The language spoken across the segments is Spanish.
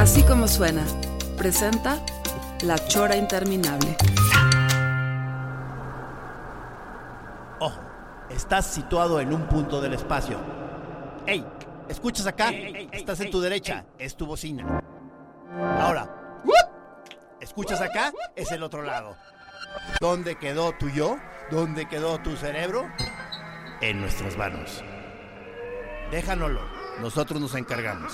Así como suena, presenta La Chora Interminable. Ojo, estás situado en un punto del espacio. ¡Ey! ¿Escuchas acá? estás en tu derecha, es tu bocina. Ahora, ¿escuchas acá? Es el otro lado. ¿Dónde quedó tu yo? ¿Dónde quedó tu cerebro? En nuestras manos. Déjanoslo, nosotros nos encargamos.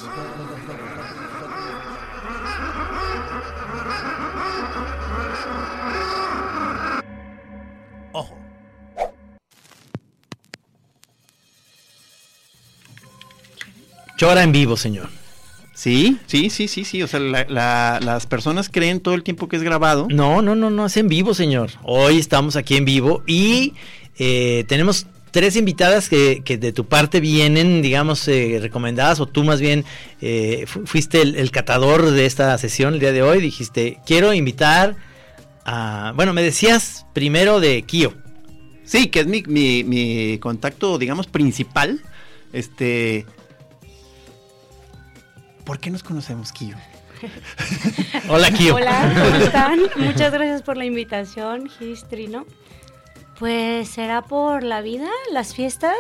Ojo. Chora en vivo, señor. Sí, sí, sí, sí, sí. O sea, la- la- las personas creen todo el tiempo que es grabado. No, no, no, no, es en vivo, señor. Hoy estamos aquí en vivo y eh, tenemos tres invitadas que, que de tu parte vienen, digamos, eh, recomendadas, o tú más bien eh, fu- fuiste el, el catador de esta sesión el día de hoy. Dijiste, quiero invitar a. Bueno, me decías primero de Kio. Sí, que es mi, mi, mi contacto, digamos, principal. Este. ¿Por qué nos conocemos, Kio? Hola, Kio. Hola, ¿cómo están? Muchas gracias por la invitación, Gistrino. Pues será por la vida, las fiestas,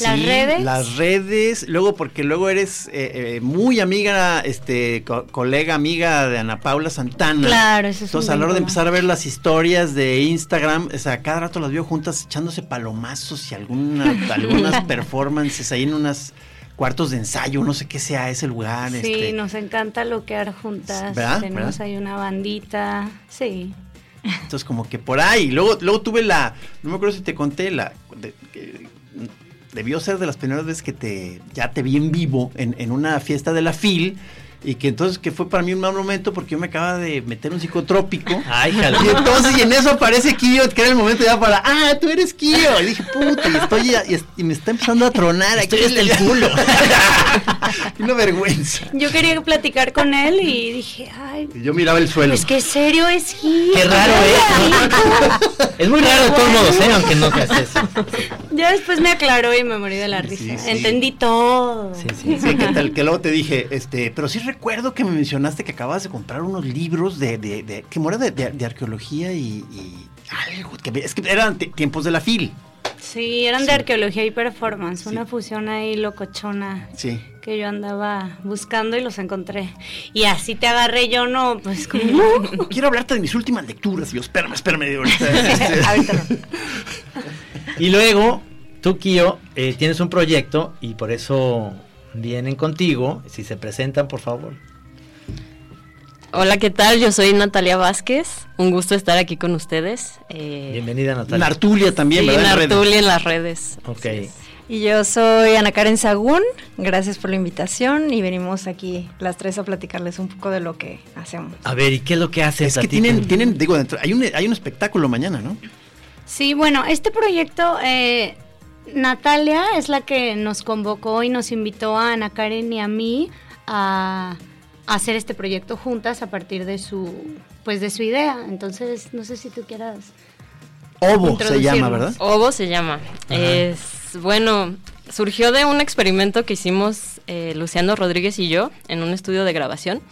las redes. Las redes, luego porque luego eres eh, eh, muy amiga, este, co- colega, amiga de Ana Paula Santana. Claro, eso es Entonces a la hora de empezar a ver las historias de Instagram, o sea, cada rato las veo juntas echándose palomazos y alguna, algunas performances ahí en unos cuartos de ensayo, no sé qué sea ese lugar. Sí, este. nos encanta loquear juntas. ¿Verdad? Tenemos ¿Verdad? ahí una bandita. Sí. Entonces como que por ahí. Luego, luego tuve la, no me acuerdo si te conté, la debió ser de las primeras veces que te ya te vi en vivo en, en una fiesta de la FIL. Y que entonces que fue para mí un mal momento porque yo me acaba de meter un psicotrópico. Ay, jale. Y entonces, y en eso aparece Kio, que era el momento ya para, ah, tú eres Kio. Y dije, puta, y estoy ya- y, es- y me está empezando a tronar aquí. Estoy hasta el culo. Una vergüenza. Yo quería platicar con él y dije, ay, Y yo miraba el suelo. pues qué serio es Gil. Qué raro es. Es muy raro de todos modos, ¿eh? Aunque no creas eso. Ya después me aclaró y me morí de la risa. sí, sí. Entendí todo. Sí, sí. Sí, que tal, que luego te dije, este, pero sí recuerdo que me mencionaste que acabas de comprar unos libros de, de, de que mora de, de- de arqueología y, y algo, que es que eran ti- tiempos de la FIL. Sí, eran de arqueología y performance, una fusión ahí locochona Sí. que yo andaba buscando y los encontré. Y así te agarré yo, no, pues como... Quiero hablarte de mis últimas lecturas. Yo, espérame, espérame. digo, ahorita, este, no. Y luego, tú, Kio, eh, tienes un proyecto y por eso vienen contigo. Si se presentan, por favor. Hola, ¿qué tal? Yo soy Natalia Vázquez. Un gusto estar aquí con ustedes. Eh, Bienvenida, Natalia. Nartulia también, sí, ¿verdad? Nartulia en las redes. Ok. Y yo soy Ana Karen Sagún, gracias por la invitación y venimos aquí las tres a platicarles un poco de lo que hacemos. A ver, ¿y qué es lo que haces? Es que tienen, tienen, digo, dentro, hay un, hay un espectáculo mañana, ¿no? Sí, bueno, este proyecto, eh, Natalia es la que nos convocó y nos invitó a Ana Karen y a mí a, hacer este proyecto juntas a partir de su, pues de su idea. Entonces, no sé si tú quieras. Ovo se llama. ¿verdad? Ovo se llama. Es, bueno, surgió de un experimento que hicimos eh, Luciano Rodríguez y yo en un estudio de grabación.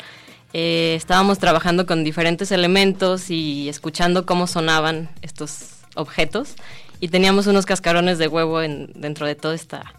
Eh, estábamos trabajando con diferentes elementos y escuchando cómo sonaban estos objetos y teníamos unos cascarones de huevo en- dentro de toda esta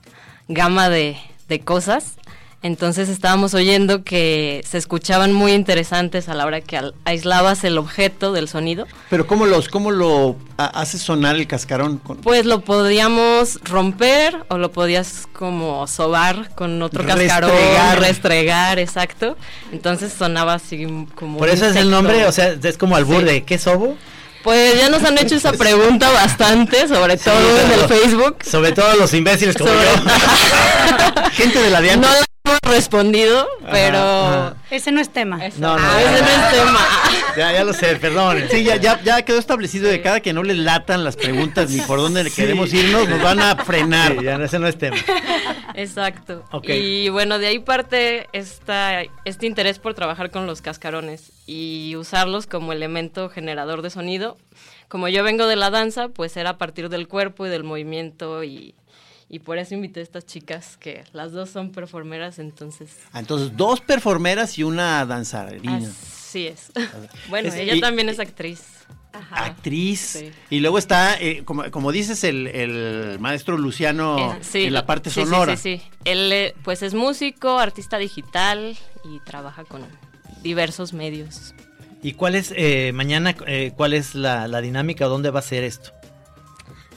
gama de, de cosas. Entonces estábamos oyendo que se escuchaban muy interesantes a la hora que al- aislabas el objeto del sonido. Pero ¿cómo, los, cómo lo ha- hace sonar el cascarón? Pues lo podíamos romper o lo podías como sobar con otro cascarón, Restregar. restregar, exacto. Entonces sonaba así como Por eso es el nombre, o sea, es como albur de ¿qué es ovo? Pues ya nos han hecho esa pregunta bastante, sobre todo en el Facebook. Sobre todo los imbéciles como Sobre- yo. Gente de la de No respondido, pero... ajá. Ese no es tema. No, no, Ah, ya, ese no es tema. ya, ya lo sé, perdón. Sí, ya, ya, ya quedó establecido de cada que no les latan las preguntas ni por dónde queremos irnos, nos van a frenar. Sí, ya ese no es tema. Exacto. Ok. Y bueno, de ahí parte esta, este interés por trabajar con los cascarones y usarlos como elemento generador de sonido. Como yo vengo de la danza, pues era a partir del cuerpo y del movimiento y, y por eso invité a estas chicas que las dos son performeras, entonces... Ah, Entonces, dos performeras y una danzarina. Así es. bueno, Es- ella y- también es actriz. Ajá. Actriz. Sí. Y luego está, eh, como, como dices, el, el maestro Luciano Eh, sí, en la parte sí, sí, sonora. Sí, sí, Él eh, pues es músico, artista digital y trabaja con diversos medios. ¿Y cuál es, eh, mañana, eh, cuál es la, la dinámica? ¿Dónde va a ser esto?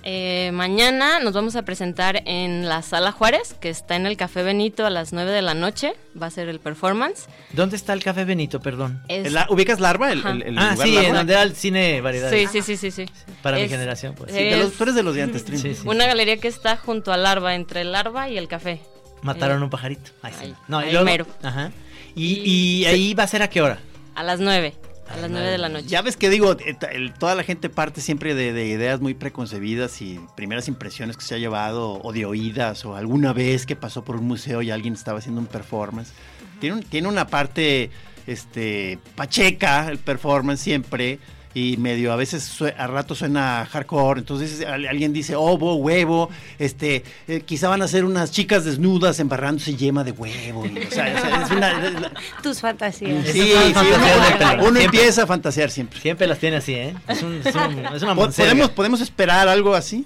Eh, mañana nos vamos a presentar en la Sala Juárez, que está en el Café Benito a las 9 de la noche. Va a ser el performance. ¿Dónde está el Café Benito, perdón? Es- ¿La- ¿Ubicas Larva? El, Ajá. el- el ah, lugar sí, Larva? en donde era el cine variedades. Sí, sí, sí, sí, sí. Para mi generación, pues. Sí, de los- tú eres de los de antes, Trim. Sí, sí. Una galería que está junto al Larva, entre el Larva y el café. Mataron Eh, un pajarito. Ay, sí. ahí, No, y ahí luego-. Ajá. Y, y ahí va a ser a qué hora? A las 9. A las 9 de la noche. Ya ves que digo, eh, toda la gente parte siempre de, de ideas muy preconcebidas y primeras impresiones que se ha llevado o de oídas o alguna vez que pasó por un museo y alguien estaba haciendo un performance. Tiene, un- tiene una parte este, pacheca el performance siempre y medio a veces a rato suena hardcore, entonces al- alguien dice ovo, huevo, este, eh, quizá van a ser unas chicas desnudas embarrándose yema de huevo. y, o sea, o sea, es una- Tus fantasías. Sí, sí, fantasías uno, empieza a fantasear siempre. Siempre las tiene así, ¿eh? Es, un, es, un- es una. ¿Podemos, ¿Podemos esperar algo así?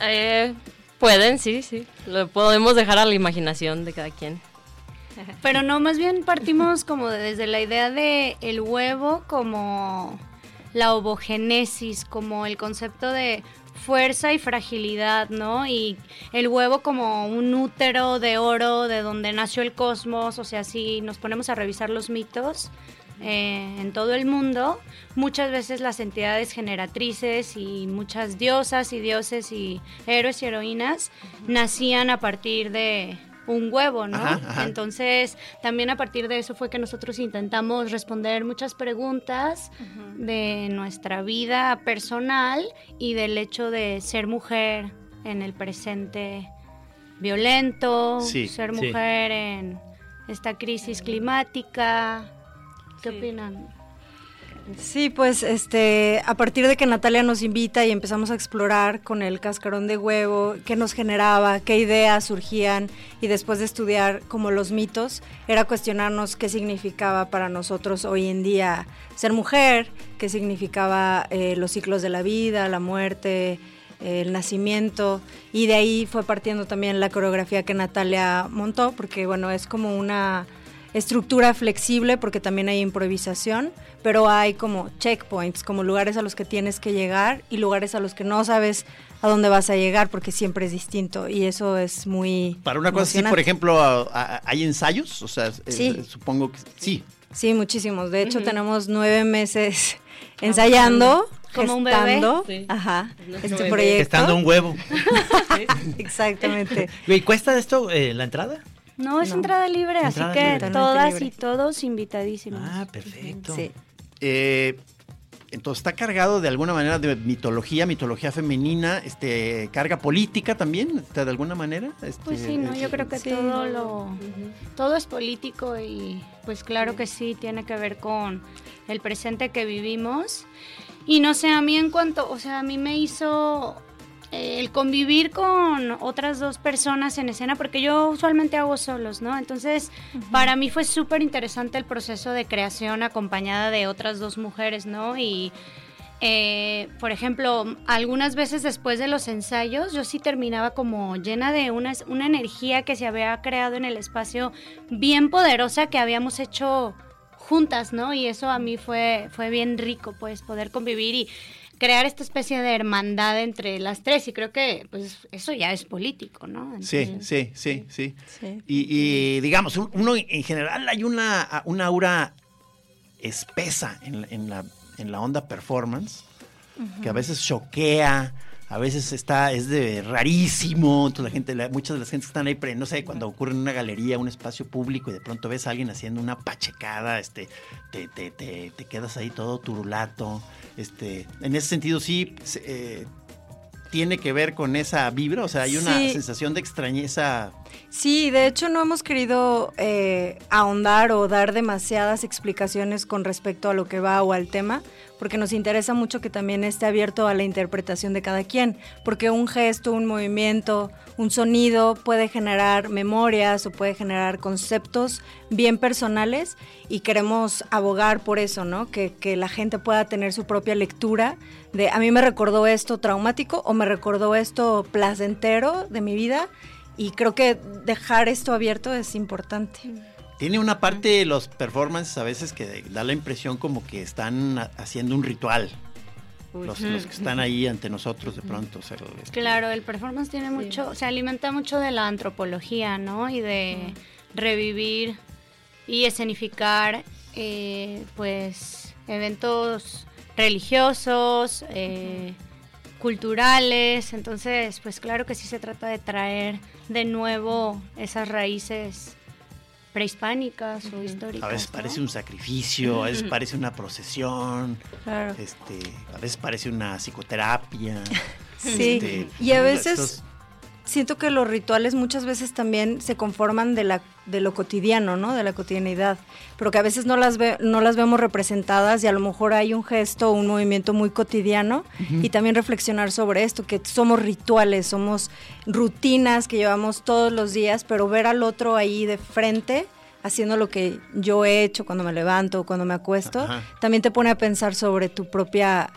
Eh, pueden, sí, sí. Lo podemos dejar a la imaginación de cada quien. Pero no, más bien partimos como de- desde la idea de el huevo como la ovogénesis, como el concepto de fuerza y fragilidad, ¿no? Y el huevo como un útero de oro de donde nació el cosmos, o sea, si nos ponemos a revisar los mitos eh, en todo el mundo, muchas veces las entidades generatrices y muchas diosas y dioses y héroes y heroínas nacían a partir de un huevo, ¿no? Ajá, ajá. Entonces, también a partir de eso fue que nosotros intentamos responder muchas preguntas de nuestra vida personal y del hecho de ser mujer en el presente violento, Sí, ser sí. mujer en esta crisis climática. ¿Qué opinan? Sí, pues este, a partir de que Natalia nos invita y empezamos a explorar con el cascarón de huevo, qué nos generaba, qué ideas surgían y después de estudiar como los mitos, era cuestionarnos qué significaba para nosotros hoy en día ser mujer, qué significaba eh, los ciclos de la vida, la muerte, el nacimiento y de ahí fue partiendo también la coreografía que Natalia montó, porque bueno, es como una estructura flexible porque también hay improvisación, pero hay como checkpoints, como lugares a los que tienes que llegar y lugares a los que no sabes a dónde vas a llegar porque siempre es distinto y eso es muy Para una cosa así, por ejemplo, a- a- ¿hay ensayos? O sea, eh, supongo que sí. Sí, muchísimos. De hecho, tenemos nueve meses ensayando, Como un bebé. gestando, Sí. ajá, nuestro este bebé. proyecto. Gestando un huevo. Exactamente. ¿Y cuesta esto eh, la entrada? No, es No. entrada libre, Entrada así que libre. Todas libre. y todos invitadísimos. Ah, perfecto. Sí. Eh, entonces está cargado de alguna manera de mitología, mitología femenina, este, carga política también, de alguna manera. Este, Pues sí, no, yo creo que Sí. todo lo todo es político y pues claro que sí tiene que ver con el presente que vivimos. Y no sé, a mí en cuanto, o sea, a mí me hizo eh, el convivir con otras dos personas en escena, porque yo usualmente hago solos, ¿no? Entonces, para mí fue súper interesante el proceso de creación acompañada de otras dos mujeres, ¿no? Y eh, por ejemplo, algunas veces después de los ensayos, yo sí terminaba como llena de una, una energía que se había creado en el espacio bien poderosa que habíamos hecho juntas, ¿no? Y eso a mí fue, fue bien rico, pues, poder convivir y crear esta especie de hermandad entre las tres. Y creo que, pues, eso ya es político, ¿no? Sí, Entonces- sí, sí, sí. Sí. Y, y, digamos, un- uno en general hay una, una aura espesa en la, en la, en la onda performance que a veces choquea, a veces está, es de rarísimo, entonces la gente, la- muchas de las gentes que están ahí, pre- no sé, cuando ocurre en una galería, un espacio público y de pronto ves a alguien haciendo una pachecada, este, te, te, te, te quedas ahí todo turulato, este, en ese sentido sí, eh, tiene que ver con esa vibra, o sea, hay una Sí. sensación de extrañeza. Sí, de hecho no hemos querido eh, ahondar o dar demasiadas explicaciones con respecto a lo que va o al tema, porque nos interesa mucho que también esté abierto a la interpretación de cada quien, porque un gesto, un movimiento, un sonido puede generar memorias o puede generar conceptos bien personales y queremos abogar por eso, ¿no? Que, que la gente pueda tener su propia lectura de a mí me recordó esto traumático o me recordó esto placentero de mi vida y creo que dejar esto abierto es importante. Tiene una parte, los performances a veces que da la impresión como que están ha- haciendo un ritual. Los, los que están ahí ante nosotros de pronto. o sea, este, Claro, el performance tiene mucho, se alimenta mucho de la antropología, ¿no? Y de revivir y escenificar, eh, pues, eventos religiosos, eh, culturales. Entonces, pues claro que sí se trata de traer de nuevo esas raíces prehispánicas o históricas. A veces ¿no? parece un sacrificio, a veces parece una procesión, Claro. este, a veces parece una psicoterapia. Sí, este, y a estos- veces siento que los rituales muchas veces también se conforman de la de lo cotidiano, ¿no? De la cotidianidad, pero que a veces no las ve, no las vemos representadas y a lo mejor hay un gesto o un movimiento muy cotidiano y también reflexionar sobre esto, que somos rituales, somos rutinas que llevamos todos los días, pero ver al otro ahí de frente haciendo lo que yo he hecho cuando me levanto o cuando me acuesto, Ajá. también te pone a pensar sobre tu propia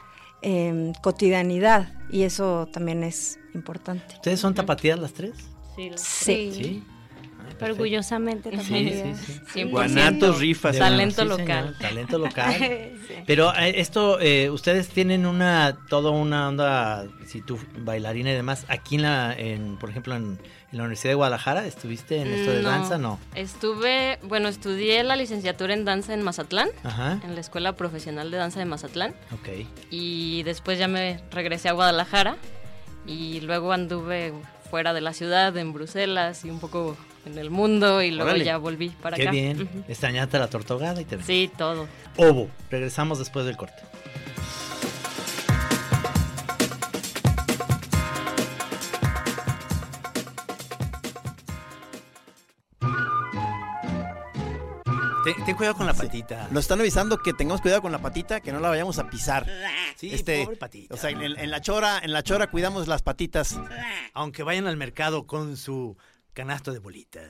eh, cotidianidad y eso también es importante. ¿Ustedes son tapatías las tres? Sí. Sí. Sí. Orgullosamente también. Sí, sí, sí. 100%. Guanatos, rifas. Talento Sí, local. señor, talento local. Sí. Pero eh, esto, eh, ustedes tienen una, toda una onda, si tú bailarina y demás, aquí en la, en, por ejemplo, en, en la Universidad de Guadalajara, ¿estuviste en esto de No. danza? No. Estuve, bueno, estudié la licenciatura en danza en Mazatlán, Ajá. en la Escuela Profesional de Danza de Mazatlán. Ok. Y después ya me regresé a Guadalajara y luego anduve fuera de la ciudad, en Bruselas y un poco en el mundo y luego Órale. ya volví para Qué acá. bien. Ujú. Extrañaste la tortogada y te Sí, todo. Ovo. Regresamos después del corte. Ten, ten cuidado con la patita. Nos están avisando que tengamos cuidado con la patita, que no la vayamos a pisar. Sí, Este, pobre patita. O sea, en, en la chora, en la chora cuidamos las patitas. Aunque vayan al mercado con su canasto de bolita.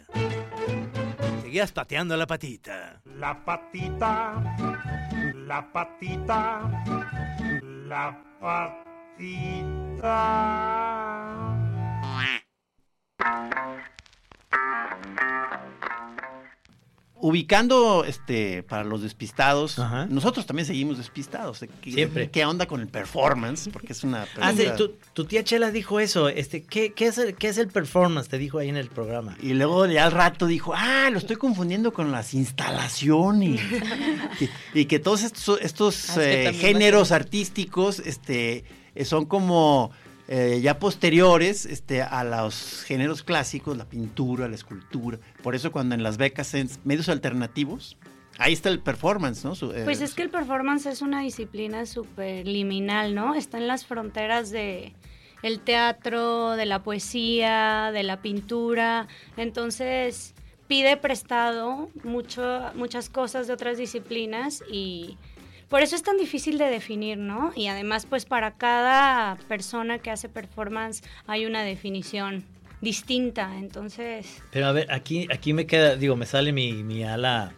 Seguías pateando la patita. La patita, la patita, la patita. Ubicando este para los despistados, nosotros también seguimos despistados. de ¿Qué, Siempre. ¿Qué onda con el performance? Porque es una Ah, sí, pregunta- tu, tu tía Chela dijo eso. Este, ¿qué, qué es el, ¿Qué es el performance? Te dijo ahí en el programa. Y luego ya al rato dijo, ah, lo estoy confundiendo con las instalaciones. y, y que todos estos, estos Ah, eh, géneros artísticos este, eh, son como eh, ya posteriores este, a los géneros clásicos, la pintura, la escultura. Por eso cuando en las becas en medios alternativos, ahí está el performance, ¿no? Eh, Pues es que el performance es una disciplina súper liminal, ¿no? Está en las fronteras de el teatro, de la poesía, de la pintura. Entonces pide prestado mucho, muchas cosas de otras disciplinas y por eso es tan difícil de definir, ¿no? Y además, pues para cada persona que hace performance hay una definición distinta. Entonces, Pero a ver, aquí, aquí me queda, digo, me sale mi, mi ala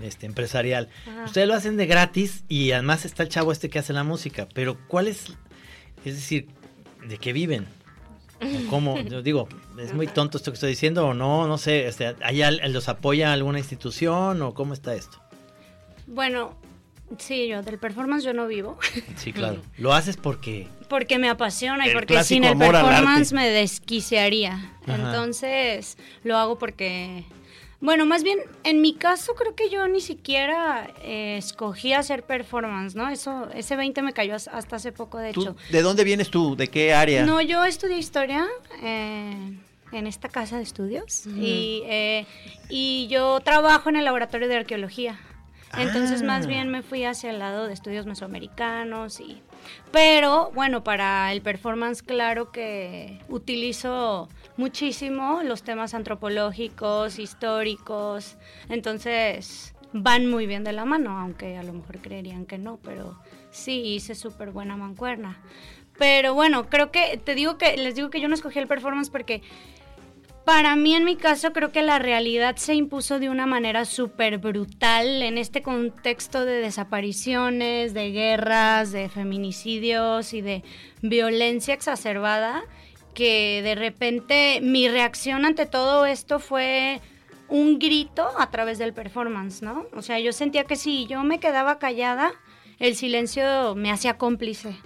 este, empresarial. Ajá. Ustedes lo hacen de gratis y además está el chavo este que hace la música. Pero ¿cuál es? Es decir, ¿de qué viven? ¿O ¿Cómo? Yo digo, ¿es muy tonto esto que estoy diciendo o no? No sé, este, ¿hay al- ¿los apoya alguna institución o cómo está esto? bueno, sí, yo del performance yo no vivo. Sí, claro. Lo haces porque... Porque me apasiona y porque sin el performance me desquiciaría. Ajá. Entonces lo hago porque Bueno, más bien, en mi caso creo que yo ni siquiera eh, escogí hacer performance, ¿no? Eso, ese 20 me cayó hasta hace poco, de ¿Tú- hecho. ¿De dónde vienes tú? ¿De qué área? No, yo estudié historia eh, en esta casa de estudios y, eh, y yo trabajo en el laboratorio de arqueología. Entonces Ah. más bien me fui hacia el lado de estudios mesoamericanos y... Pero bueno, para el performance claro que utilizo muchísimo los temas antropológicos, históricos, entonces van muy bien de la mano, aunque a lo mejor creerían que no, pero sí hice súper buena mancuerna. Pero bueno, creo que te digo que les digo que yo no escogí el performance porque para mí en mi caso creo que la realidad se impuso de una manera súper brutal en este contexto de desapariciones, de guerras, de feminicidios y de violencia exacerbada que de repente mi reacción ante todo esto fue un grito a través del performance, ¿no? O sea, yo sentía que si yo me quedaba callada, el silencio me hacía cómplice.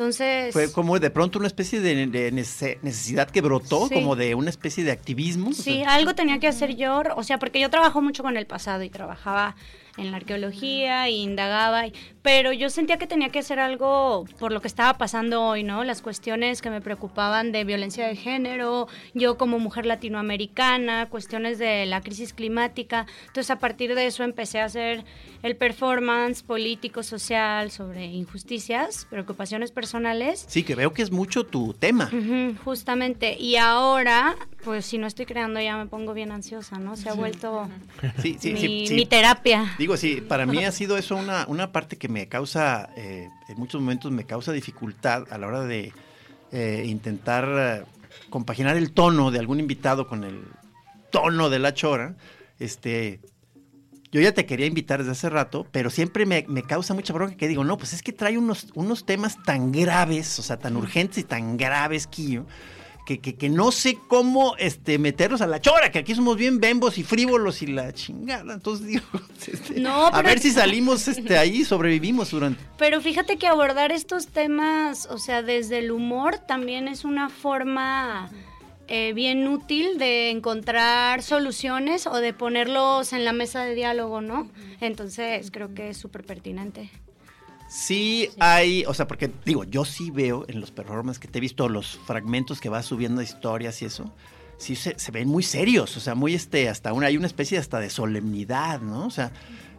Entonces... Fue como de pronto una especie de, de nece- necesidad que brotó, Sí. como de una especie de activismo. o Sí, sea, algo tenía que hacer yo, o sea, porque yo trabajo mucho con el pasado y trabajaba en la arqueología y indagaba, y- pero yo sentía que tenía que hacer algo por lo que estaba pasando hoy, ¿no? Las cuestiones que me preocupaban de violencia de género, yo como mujer latinoamericana, cuestiones de la crisis climática. Entonces, a partir de eso empecé a hacer el performance político, social sobre injusticias, preocupaciones personales Sí, que veo que es mucho tu tema. Justamente. Y ahora, pues si no estoy creando ya me pongo bien ansiosa, ¿no? Se ha vuelto Sí, sí, mi, sí, sí. mi terapia. Digo, sí, para mí ha sido eso una, una parte que me causa, eh, en muchos momentos me causa dificultad a la hora de eh, intentar eh, compaginar el tono de algún invitado con el tono de la chora. Este, yo ya te quería invitar desde hace rato, pero siempre me, me causa mucha bronca que digo, no, pues es que trae unos, unos temas tan graves, o sea, tan urgentes y tan graves, Quillo, que, que, que no sé cómo este, meterlos a la chora, que aquí somos bien bembos y frívolos y la chingada. Entonces digo, este, No, a ver si salimos este, ahí, sobrevivimos durante... Pero fíjate que abordar estos temas, o sea, desde el humor también es una forma eh, bien útil de encontrar soluciones o de ponerlos en la mesa de diálogo, ¿no? Entonces creo que es súper pertinente. Sí, hay, o sea, porque digo, yo sí veo en los performances que te he visto, los fragmentos que vas subiendo de historias y eso, sí se, se ven muy serios, o sea, muy este, hasta una, hay una especie hasta de solemnidad, ¿no? O sea,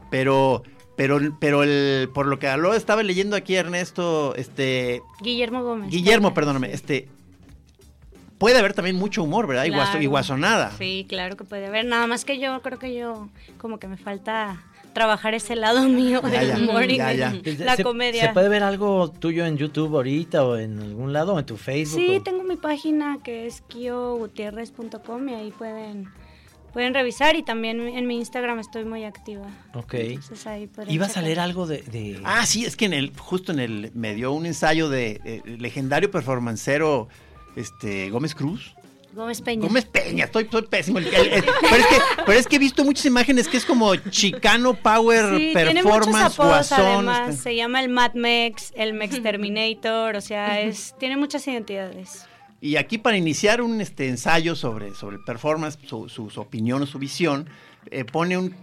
pero, pero, pero el, por lo que estaba leyendo aquí Ernesto, este, Guillermo Gómez. Guillermo, perdóname, este, puede haber también mucho humor, ¿verdad? Y, guasonada. Sí, claro que puede haber. Nada más que yo creo que yo como que me falta trabajar ese lado mío Ya, del ya, humor y ya, de ya. la ¿Se- comedia. ¿Se puede ver algo tuyo en YouTube ahorita o en algún lado, o en tu Facebook? Sí, o- tengo mi página que es kiogutierrez.com y ahí pueden pueden revisar y también en mi Instagram estoy muy activa. Ok. Entonces ahí ¿Ibas a leer algo de...? de- Ah, sí, es que en el, justo en el, me dio un ensayo de eh, legendario performancero, este, Gómez Cruz. Gómez Peña. Gómez Peña, estoy, estoy pésimo. Pero, es que, pero es que he visto muchas imágenes que es como Chicano Power Sí, tiene muchos Performance apodos Guasón. además. este. Se llama el Mad Mex, el Mex Terminator, o sea, es tiene muchas identidades. Y aquí para iniciar un este, ensayo sobre, sobre el performance, su, su- su opinión o su visión, eh, pone un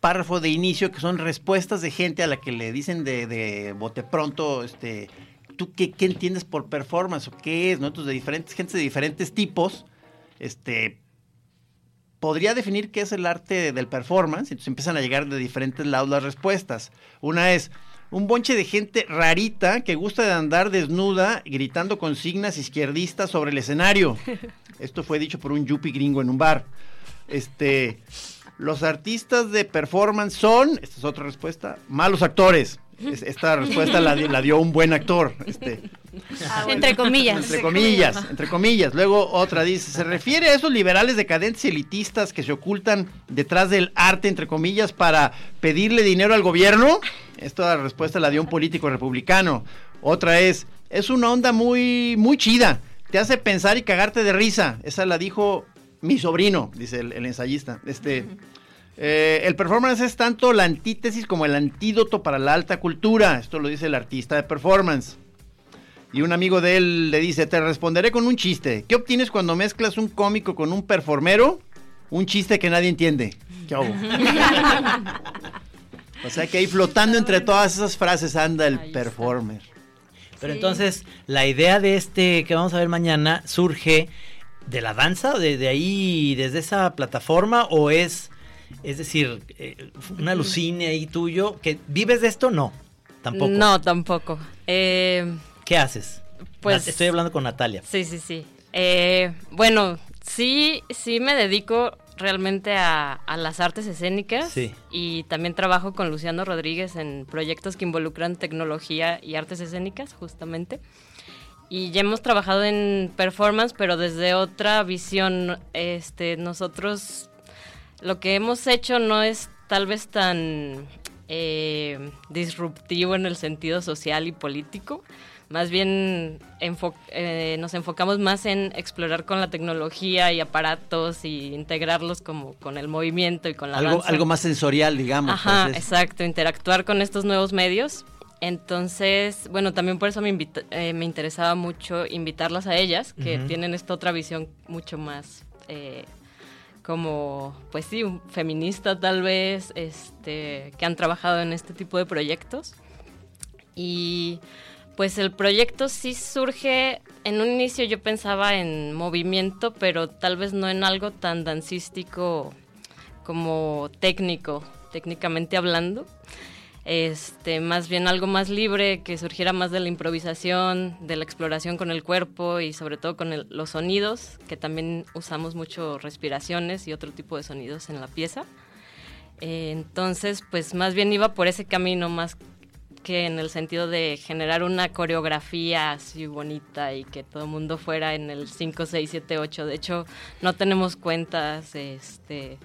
párrafo de inicio que son respuestas de gente a la que le dicen de, de bote pronto, este, ¿tú qué, qué entiendes por performance o qué es? ¿no? Entonces, de diferentes gentes de diferentes tipos, este, podría definir qué es el arte del performance, entonces empiezan a llegar de diferentes lados las respuestas. Una es un bonche de gente rarita que gusta de andar desnuda gritando consignas izquierdistas sobre el escenario. Esto fue dicho por un yuppie gringo en un bar. Este, los artistas de performance son, esta es otra respuesta, malos actores. Es- Esta respuesta la, di- la dio un buen actor. Este, Entre comillas. entre comillas, entre comillas. Luego otra dice, se refiere a esos liberales decadentes y elitistas que se ocultan detrás del arte, entre comillas, para pedirle dinero al gobierno. Esta respuesta la dio un político republicano. Otra es, es una onda muy, muy chida. Te hace pensar y cagarte de risa. Esa la dijo mi sobrino, dice el, el ensayista. Este, eh, el performance es tanto la antítesis como el antídoto para la alta cultura. Esto lo dice el artista de performance. Y un amigo de él le dice, te responderé con un chiste. ¿Qué obtienes cuando mezclas un cómico con un performero? Un chiste que nadie entiende. ¿Qué o sea que ahí flotando entre todas esas frases anda el performer. Pero entonces, la idea de este que vamos a ver mañana surge de la danza, de, de ahí, desde esa plataforma, o es, es decir, eh, un alucine ahí tuyo, que vives de esto, no, tampoco. No, tampoco. Eh, ¿Qué haces? Pues- Estoy hablando con Natalia. Sí, sí, sí. Eh, bueno, sí, sí me dedico realmente a, a las artes escénicas Sí. y también trabajo con Luciano Rodríguez en proyectos que involucran tecnología y artes escénicas, justamente. Y ya hemos trabajado en performance, pero desde otra visión. Este, nosotros lo que hemos hecho no es tal vez tan eh, disruptivo en el sentido social y político. Más bien enfo- eh, nos enfocamos más en explorar con la tecnología y aparatos y integrarlos como con el movimiento y con la Algo, danza. algo más sensorial, digamos. Ajá, exacto, interactuar con estos nuevos medios. Entonces, bueno, también por eso me, invita- eh, me interesaba mucho invitarlas a ellas, que tienen esta otra visión mucho más eh, como, pues sí, feminista tal vez, este, que han trabajado en este tipo de proyectos. Y pues el proyecto sí surge, en un inicio yo pensaba en movimiento, pero tal vez no en algo tan dancístico como técnico, técnicamente hablando. Este, más bien algo más libre, que surgiera más de la improvisación, de la exploración con el cuerpo y sobre todo con el- los sonidos, que también usamos mucho respiraciones y otro tipo de sonidos en la pieza. Eh, entonces, pues más bien iba por ese camino, más que en el sentido de generar una coreografía así bonita y que todo el mundo fuera en el 5, 6, 7, 8. De hecho, no tenemos cuentas, este,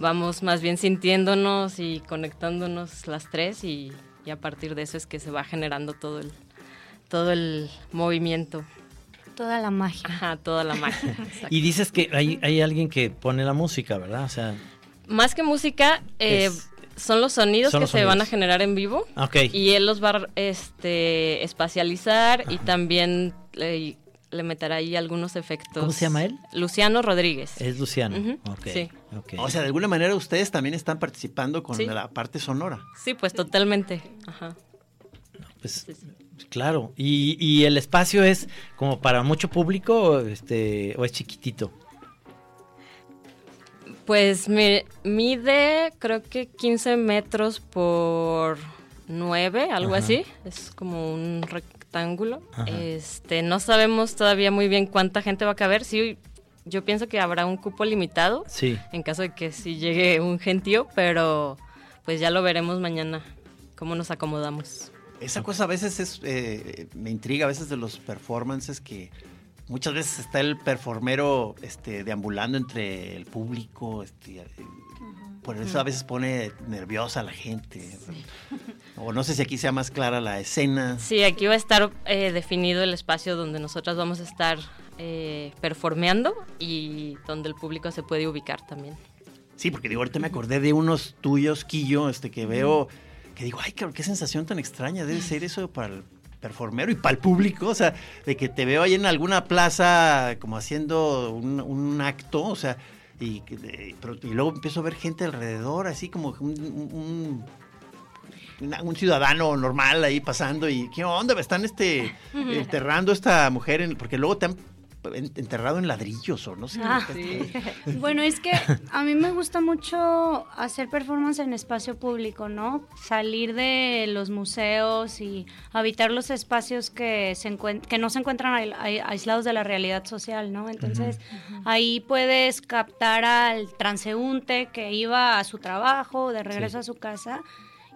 vamos más bien sintiéndonos y conectándonos las tres y, y a partir de eso es que se va generando todo el, todo el movimiento. Toda la magia. Ajá, toda la magia. Y dices que hay, hay alguien que pone la música, ¿verdad? O sea, Más que música, eh, Es- son los sonidos son que los se van a generar en vivo. ok. Y él los va a este, espacializar y también le, le meterá ahí algunos efectos. ¿Cómo se llama él? Luciano Rodríguez. Es Luciano. Ujú, ok, sí. O sea, de alguna manera ustedes también están participando con Sí. la parte sonora. Sí, pues totalmente. Ajá. Pues, claro. ¿Y, y el espacio es como para mucho público o, este, o es chiquitito? Pues me, mide creo que 15 metros por 9, algo Ajá. así. Es como un rectángulo. Ajá. Este, no sabemos todavía muy bien cuánta gente va a caber. Sí, yo pienso que habrá un cupo limitado. Sí. en caso de que sí llegue un gentío, pero pues ya lo veremos mañana, cómo nos acomodamos. Esa cosa a veces es, eh, me intriga a veces de los performances que muchas veces está el performero este, deambulando entre el público, este, eh, por eso a veces pone nerviosa a la gente. O no sé si aquí sea más clara la escena. Sí, aquí va a estar eh, definido el espacio donde nosotras vamos a estar eh, performeando y donde el público se puede ubicar también. Sí, porque digo, ahorita me acordé de unos tuyos, Quillo, este, que veo, que digo, ay, qué sensación tan extraña debe ser eso para el performero y para el público, o sea, de que te veo ahí en alguna plaza como haciendo un, un acto, o sea, y, luego empiezo a ver gente alrededor, así como un, ciudadano normal ahí pasando y qué onda, están este enterrando a esta mujer, en- porque luego te han enterrado en ladrillos o no sé. Ah, Bueno, es que a mí me gusta mucho hacer performance en espacio público, ¿no? Salir de los museos y habitar los espacios que, se encuent- que no se encuentran ai- ai- aislados de la realidad social, ¿no? Entonces, ahí puedes captar al transeúnte que iba a su trabajo, de regreso a su casa,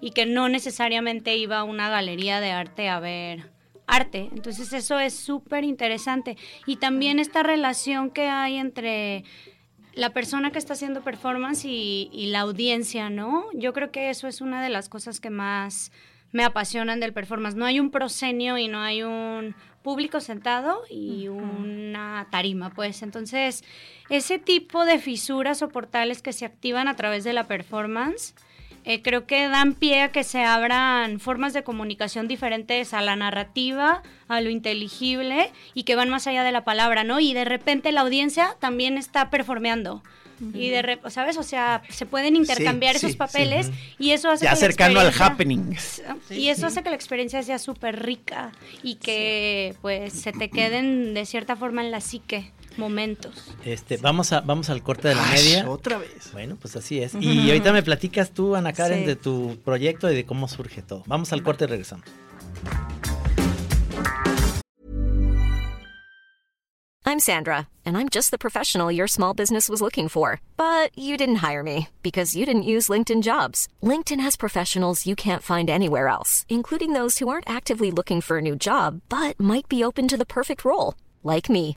y que no necesariamente iba a una galería de arte a ver arte. Entonces eso es súper interesante. Y también esta relación que hay entre la persona que está haciendo performance y, y la audiencia, ¿no? Yo creo que eso es una de las cosas que más me apasionan del performance. No hay un proscenio y no hay un público sentado y una tarima, pues. Entonces, ese tipo de fisuras o portales que se activan a través de la performance, eh, creo que dan pie a que se abran formas de comunicación diferentes a la narrativa, a lo inteligible y que van más allá de la palabra, ¿no? Y de repente la audiencia también está performeando. y de ¿sabes? O sea, se pueden intercambiar sí, esos sí. papeles y eso hace Ya que la cercano al happening. y eso hace que la experiencia sea súper rica y que pues se te queden de cierta forma en la psique momentos. Este, vamos a, vamos al corte de la Ay, media. Otra vez. Bueno, pues así es. Y ahorita me platicas tú, Ana Karen, Sí. de tu proyecto y de cómo surge todo. Vamos al corte y regresamos. I'm Sandra, and I'm just the professional your small business was looking for. But you didn't hire me because you didn't use LinkedIn jobs. LinkedIn has professionals you can't find anywhere else, including those who aren't actively looking for a new job but might be open to the perfect role, like me.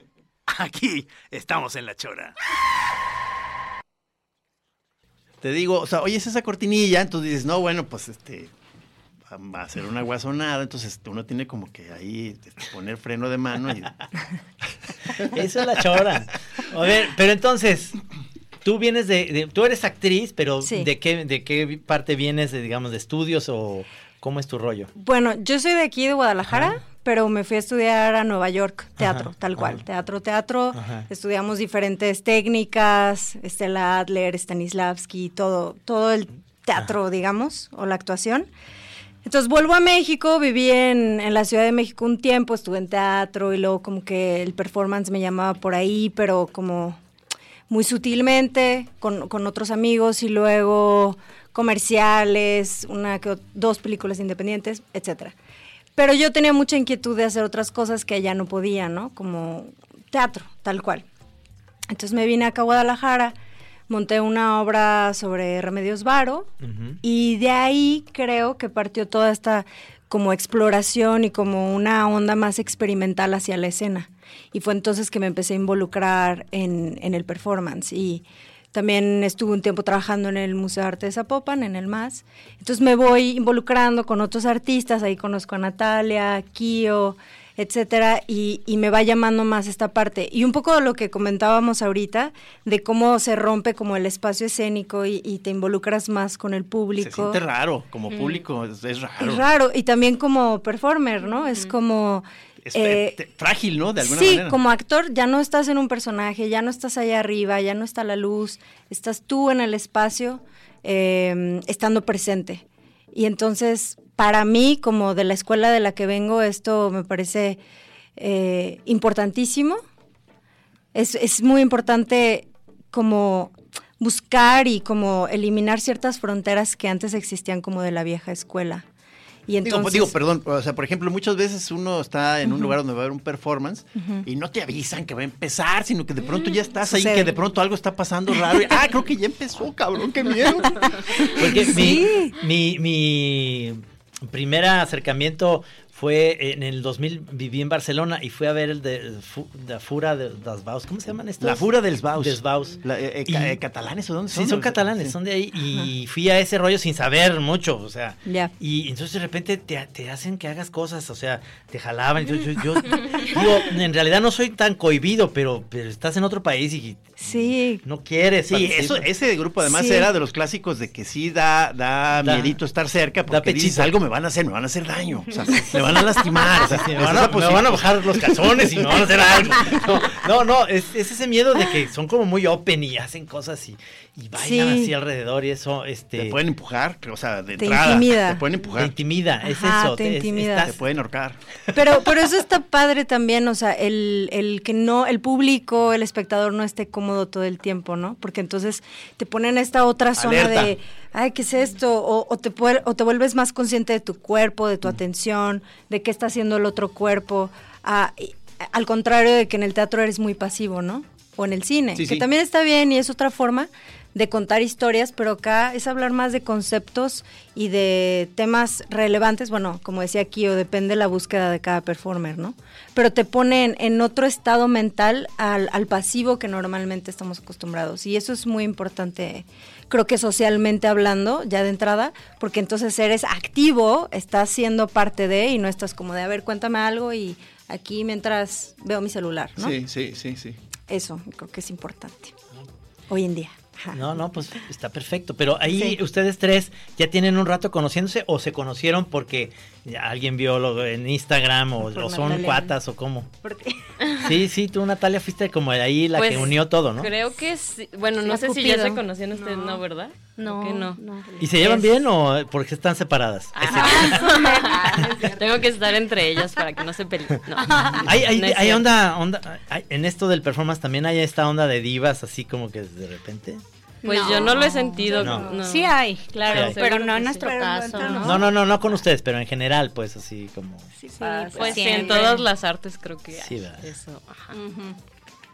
Aquí estamos en la chora. Te digo, o sea, oyes esa cortinilla, entonces dices, no, bueno, pues este va a ser una guasonada, entonces uno tiene como que ahí este, poner freno de mano y Eso es la chora. A ver, pero entonces, tú vienes de, de- tú eres actriz, pero Sí. ¿de qué, de qué parte vienes, de, digamos, de estudios o cómo es tu rollo? Bueno, yo soy de aquí, de Guadalajara, pero me fui a estudiar a Nueva York, teatro, Ajá, tal cual, ajá. teatro, teatro. Estudiamos diferentes técnicas, Estela Adler, Stanislavski, todo, todo el teatro, digamos, o la actuación. Entonces vuelvo a México, viví en, en la Ciudad de México un tiempo, estuve en teatro y luego como que el performance me llamaba por ahí, pero como muy sutilmente con, con otros amigos y luego comerciales, una que dos películas independientes, etcétera. Pero yo tenía mucha inquietud de hacer otras cosas que allá no podía, ¿no? Como teatro, tal cual. Entonces me vine acá a Guadalajara, monté una obra sobre Remedios Varo y de ahí creo que partió toda esta como exploración y como una onda más experimental hacia la escena. Y fue entonces que me empecé a involucrar en, en el performance. Y también estuve un tiempo trabajando en el Museo de Arte de Zapopan, en el MAS. Entonces me voy involucrando con otros artistas, ahí conozco a Natalia, Kio, etcétera, y, y me va llamando más esta parte. Y un poco de lo que comentábamos ahorita, de cómo se rompe como el espacio escénico y, y te involucras más con el público. se siente raro, como público, es, es raro. Es raro, y también como performer, ¿no? Es como... Es eh, fe- te- frágil, ¿no? De alguna sí, manera. como actor ya no estás en un personaje, ya no estás allá arriba, ya no está la luz, estás tú en el espacio eh, estando presente. Y entonces, para mí, como de la escuela de la que vengo, esto me parece eh, importantísimo. Es, es muy importante como buscar y como eliminar ciertas fronteras que antes existían como de la vieja escuela. Y Digo, entonces, digo, perdón, o sea, por ejemplo, muchas veces uno está en un lugar donde va a haber un performance y no te avisan que va a empezar, sino que de pronto ya estás ahí, Sucede. que de pronto algo está pasando raro. y, ah, creo que ya empezó, cabrón, qué miedo. Porque Sí. mi, mi, mi primer acercamiento fue en el 2000, viví en Barcelona y fui a ver el de Fu- la Fura de das Baus. ¿Cómo se llaman estos? La Fura dels Baus. Des Baus. La- eh, eh, Y- eh, ¿Catalanes o dónde son? Sí, son catalanes, sí. son de ahí. Y fui a ese rollo sin saber mucho, o sea. Ya. Y entonces de repente te, te hacen que hagas cosas, o sea, te jalaban. Yo, yo, yo- digo, en realidad no soy tan cohibido, pero, pero estás en otro país y Sí, no quieres. Sí, eso, ese grupo además Sí. era de los clásicos de que sí da, da, Da- miedito estar cerca, da porque dices, pechito. algo me van a hacer, me van a hacer daño, o sea, me van a lastimar. o sea, me, van a, me van a bajar los calzones y me van a hacer algo. No, no, no, es, es ese miedo de que son como muy open y hacen cosas y, y bailan Sí. así alrededor y eso, este... Te pueden empujar, o sea, de Te entrada. intimida. Te pueden te empujar. intimida, es Ajá, eso. te es- intimida. estás- Te pueden ahorcar. Pero, pero eso está padre también, o sea, el, el que no, el público, el espectador no esté cómodo todo el tiempo, ¿no? Porque entonces te ponen esta otra zona Alerta. de, ay, ¿qué es esto? O, o te puer- o te vuelves más consciente de tu cuerpo, de tu atención, de qué está haciendo el otro cuerpo. Al contrario de que en el teatro eres muy pasivo, ¿no? O en el cine, Sí, que sí. también está bien y es otra forma, de contar historias, pero acá es hablar más de conceptos y de temas relevantes. Bueno, como decía aquí, o depende de la búsqueda de cada performer, ¿no? Pero te pone en, en otro estado mental al, al pasivo que normalmente estamos acostumbrados. Y eso es muy importante, creo que socialmente hablando, ya de entrada, porque entonces eres activo, estás siendo parte de y no estás como de, a ver, cuéntame algo y aquí mientras veo mi celular, ¿no? Sí, sí, sí, sí. Eso creo que es importante hoy en día. No, no, pues está perfecto. Pero ahí Sí. ustedes tres ya tienen un rato conociéndose o se conocieron porque ya alguien vio lo en Instagram o, son Natalia. cuatas o cómo. Sí, sí, tú Natalia fuiste como ahí la que Pues, unió todo, ¿no? Creo que sí. Bueno, no sé si ya se conocían ustedes, ¿no, verdad? No. ¿Y se llevan Es- bien o porque están separadas? Tengo que estar entre ellas para que no se peleen. No, Hay, hay, hay onda, onda hay- en esto del performance también hay esta onda de divas así como que de repente. Pues yo no lo he sentido. No. no. Sí hay, claro, Sí hay. pero no en nuestro sí. caso, ¿no? No, no, no, no con ustedes, pero en general, pues así como. Sí, Pues sí, en todas las artes creo que hay Sí, ¿verdad? eso. Ajá.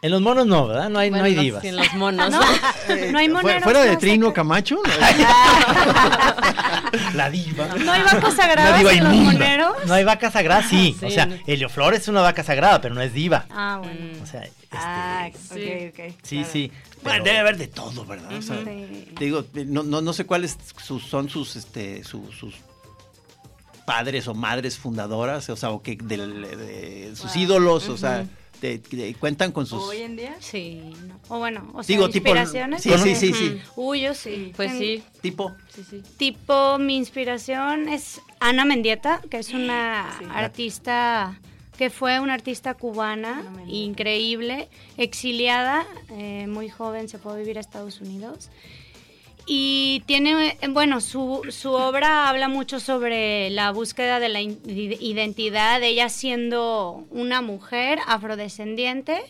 En los monos no, ¿verdad? No hay, Bueno, no hay divas. en los monos. No, no hay moneros. Fuera de Trino Camacho. La diva. No hay vacas sagradas en los moneros. No hay vaca sagrada, sí. Sí, o sea. Helio Flores es una vaca sagrada, pero no es diva. Ah, bueno. O sea, este, Ah, Sí. ok, ok. sí, claro. sí. Bueno, debe haber de todo, ¿verdad? O sea, Sí. te digo, no, no, no sé cuáles sus, son sus, este, su- sus padres o madres fundadoras, o sea, o que de, sus ídolos, o sea, te- te cuentan con sus... Hoy en día. Sí, no. o bueno, o sea, Digo, tipo- inspiraciones. sí, sí, sí, sí. Uy, yo sí. Pues sí, Tipo, sí, sí. Tipo, mi inspiración es Ana Mendieta, que es una Sí. artista que fue una artista cubana Ana increíble, exiliada, eh, muy joven, se fue a vivir a Estados Unidos. Y tiene, bueno, su, su obra habla mucho sobre la búsqueda de la identidad, de ella siendo una mujer afrodescendiente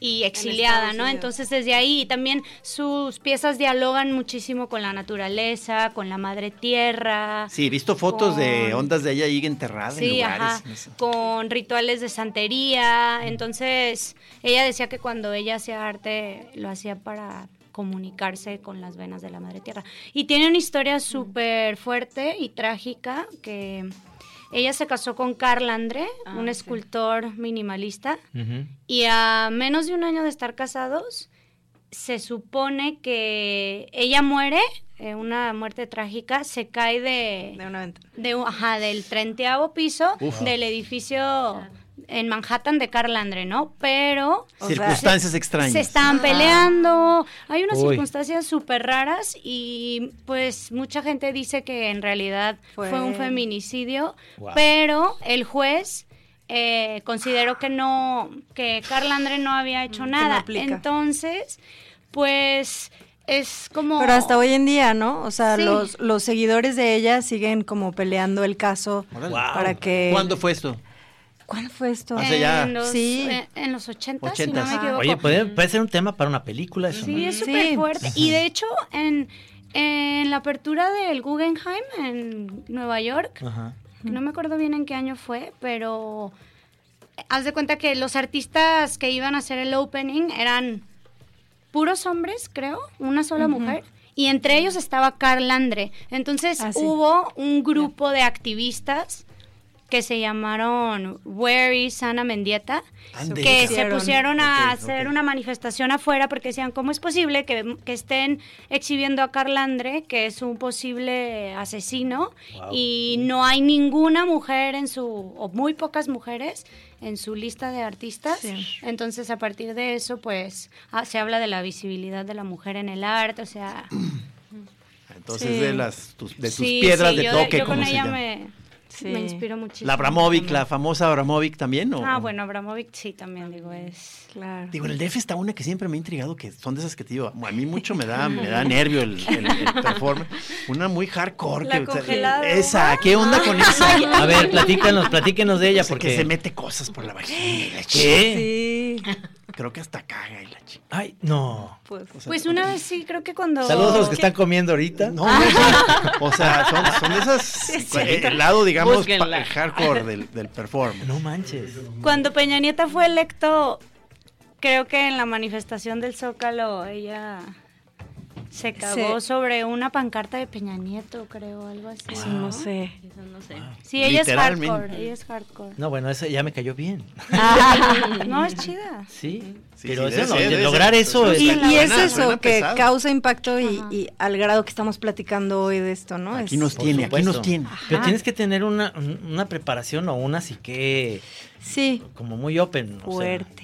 y exiliada, ¿no? Entonces desde ahí también sus piezas dialogan muchísimo con la naturaleza, con la madre tierra. sí, he visto fotos de ondas de ella ahí enterrada en Sí, lugares. ajá, no sé. con rituales de santería. Entonces, ella decía que cuando ella hacía arte, lo hacía para comunicarse con las venas de la madre tierra. Y tiene una historia súper fuerte y trágica que ella se casó con Carl Andre, Ah, un sí. escultor minimalista, y a menos de un año de estar casados, se supone que ella muere, eh, una muerte trágica, se cae de, De una ventana. de, un- ajá, del treintaavo piso Uf. del edificio en Manhattan de Carl Andre, ¿no? Pero O sea, Circunstancias extrañas. se estaban peleando, hay unas Uy. circunstancias súper raras y pues mucha gente dice que en realidad fue, Fue- un feminicidio, Wow. pero el juez eh, consideró que no, que Carl Andre no había hecho Mm, no nada. Entonces, pues es como... Pero hasta hoy en día, ¿no? O sea, Sí. los, los seguidores de ella siguen como peleando el caso. Wow. para que... ¿Cuándo fue esto? ¿Cuándo fue esto? Hace ya- En los, Sí. eh, en los 80, si no Ochentas. me equivoco. Oye, puede, puede ser un tema para una película eso, Sí, ¿no? es súper Sí. fuerte. Y de hecho, en, en la apertura del Guggenheim en Nueva York, Ajá. no me acuerdo bien en qué año fue, pero haz de cuenta que los artistas que iban a hacer el opening eran puros hombres, creo, una sola mujer. Y entre ellos estaba Carl Andre. Entonces Ah, sí. hubo un grupo de activistas que se llamaron Where is Ana Mendieta, Ande, que se pusieron a hacer una manifestación afuera porque decían, ¿cómo es posible que, que estén exhibiendo a Carl Andre, que es un posible asesino, Wow. y no hay ninguna mujer en su, o muy pocas mujeres en su lista de artistas? Sí. Entonces, a partir de eso, pues, ah, se habla de la visibilidad de la mujer en el arte, o sea... Entonces, Sí. de, las, tus, de tus sí, piedras sí, de yo toque, yo como con se ella llama. me, Sí. me inspiro muchísimo. La Abramovic, también. la famosa Abramovic también, ¿o? Ah, bueno, Abramovic sí, también digo, es... Claro. Digo, en el DF está una que siempre me ha intrigado, que son de esas que te digo, a mí mucho me da, me da nervio el, el, el performance. Una muy hardcore. La que, congelada. esa, ¿qué onda con esa? A ver, platícanos, platíquenos de ella Porque se mete cosas por la vagina. ¿Qué? Sí. Creo que hasta caga y la chica. Ay, no. Pues, O sea, Pues una vez sí, creo que cuando... Saludos a los que están comiendo ahorita. No, no. O sea, son, esas. el lado, digamos, pa- hardcore del, del performance. No manches. Cuando Peña Nieta fue electo, creo que en la manifestación del Zócalo ella se cagó sobre una pancarta de Peña Nieto, creo, algo así. Eso no sé. Eso no sé. Sí, ella es hardcore, ella es hardcore. No, bueno, esa ya me cayó bien. Ah, no, es chida. Sí, Sí, pero sí, eso no, lograr ser. eso Y, es... y es eso, que pesado. causa impacto y, y al grado que estamos platicando hoy de esto, ¿no? Aquí nos tiene, aquí nos tiene. Pero tienes que tener una, un- una preparación o una psique Sí, como muy open. o sea, fuerte. Ah,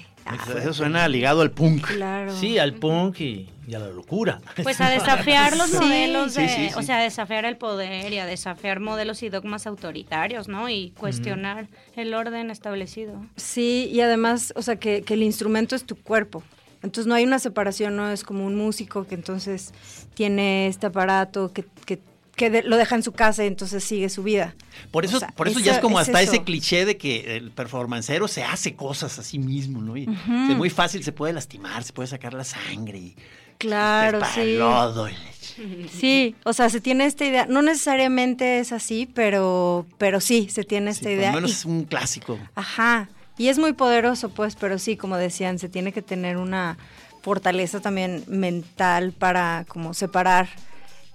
Eso suena ligado al punk. claro. sí, al punk y, y a la locura. Pues a desafiar los Sí, modelos sí, de, sí, sí. o sea, a desafiar el poder y a desafiar modelos y dogmas autoritarios, ¿no? Y cuestionar el orden establecido. Sí, y además, o sea, que, que el instrumento es tu cuerpo. Entonces no hay una separación, no es como un músico que entonces tiene este aparato que, que, que de- lo deja en su casa y entonces sigue su vida. Por eso, O sea, por eso eso- ya es como es hasta eso. ese cliché de que el performancero se hace cosas a sí mismo, ¿no? Y es muy fácil, se puede lastimar, se puede sacar la sangre y Claro, para sí. lodo. y- Sí, o sea, se tiene esta idea, no necesariamente es así, pero, pero sí, se tiene Sí, esta por lo idea. menos es un clásico. Ajá, y es muy poderoso, pues, pero sí, como decían, se tiene que tener una fortaleza también mental para como separar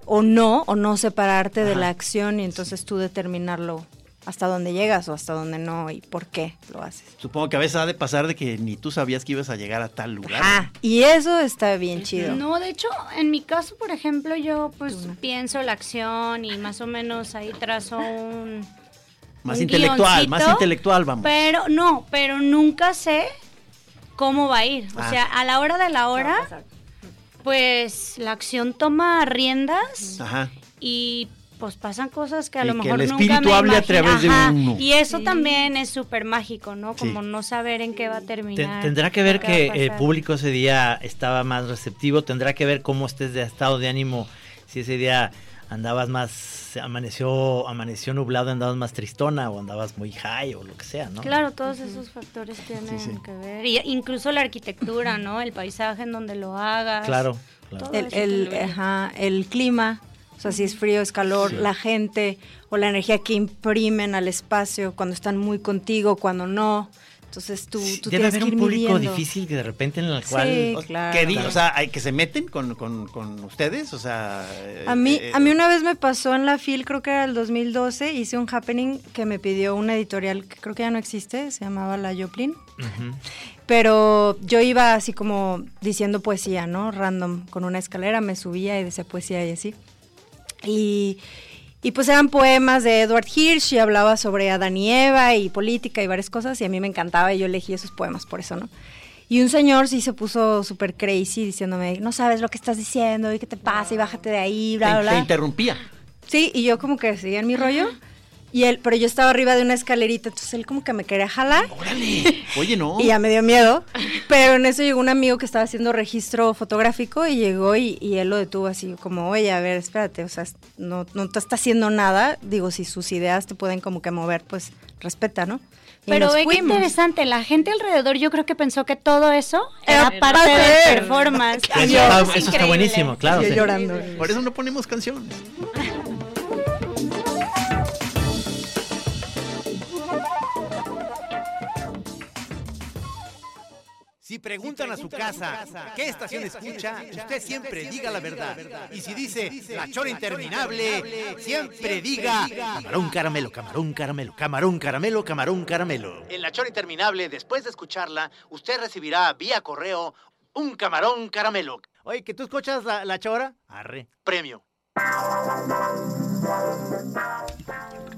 o no, o no separarte de la acción y entonces tú determinarlo hasta dónde llegas o hasta dónde no y por qué lo haces. Supongo que a veces ha de pasar de que ni tú sabías que ibas a llegar a tal lugar. Ah, y eso está bien chido. No, de hecho, en mi caso, por ejemplo, yo pues pienso la acción y más o menos ahí trazo un... Más un intelectual, más intelectual, vamos. Pero no, pero nunca sé cómo va a ir. O Ah. sea, a la hora de la hora, pues la acción toma riendas Ajá. y pues pasan cosas que a Y lo que mejor el nunca espíritu me hable a través de uno. Y eso también es súper mágico, ¿no? Sí. Como no saber en qué va a Ten- terminar. tendrá que ver que el público ese día estaba más receptivo, tendrá que ver cómo estés de estado de ánimo, si ese día andabas más, amaneció, amaneció nublado, andabas más tristona o andabas muy high o lo que sea, ¿no? Claro, todos esos factores tienen Sí, sí. que ver. Y incluso la arquitectura, ¿no? El paisaje en donde lo hagas. Claro, claro. El, el, influye. ajá, el clima, o sea, si es frío, es calor, Sí. la gente o la energía que imprimen al espacio cuando están muy contigo, cuando no. Entonces tú, tú Debe tienes haber que un ir público midiendo. difícil que de repente en el Sí, cual... O- claro. ¿qué di- o sea, hay que se meten con, con, con ustedes, o sea... A mí, eh, a mí una vez me pasó en la FIL, creo que era el 2012, hice un happening que me pidió una editorial que creo que ya no existe, se llamaba La Joplin. Pero yo iba así como diciendo poesía, ¿no? Random, con una escalera, me subía y decía poesía y así. Y, y pues eran poemas de Edward Hirsch y hablaba sobre Adán y Eva y política y varias cosas y a mí me encantaba y yo elegí esos poemas por eso, ¿no? Y un señor sí se puso súper crazy diciéndome, no sabes lo que estás diciendo y qué te pasa y bájate de ahí, bla, bla, te bla. interrumpía. Sí, y yo como que seguía en mi rollo. Y él, pero yo estaba arriba de una escalerita, entonces él como que me quería jalar. Órale. Oye, no. Y ya me dio miedo. Pero en eso llegó un amigo que estaba haciendo registro fotográfico y llegó y, y él lo detuvo así como, oye, a ver, espérate, o sea, no, no te está haciendo nada. Digo, si sus ideas te pueden como que mover, pues respeta, ¿no? Y Pero ve qué interesante, la gente alrededor yo creo que pensó que todo eso Era era parte de- performance. Eso, Y está, es eso está buenísimo, claro. Yo sí. llorando. Por eso no ponemos canciones. Si preguntan a su casa qué estación escucha, usted siempre diga la verdad. Y si dice la chora interminable, siempre diga camarón caramelo, camarón caramelo, camarón caramelo, camarón caramelo. En la chora interminable, después de escucharla, usted recibirá vía correo un camarón caramelo. Oye, ¿que tú escuchas la, la chora? Arre. Premio.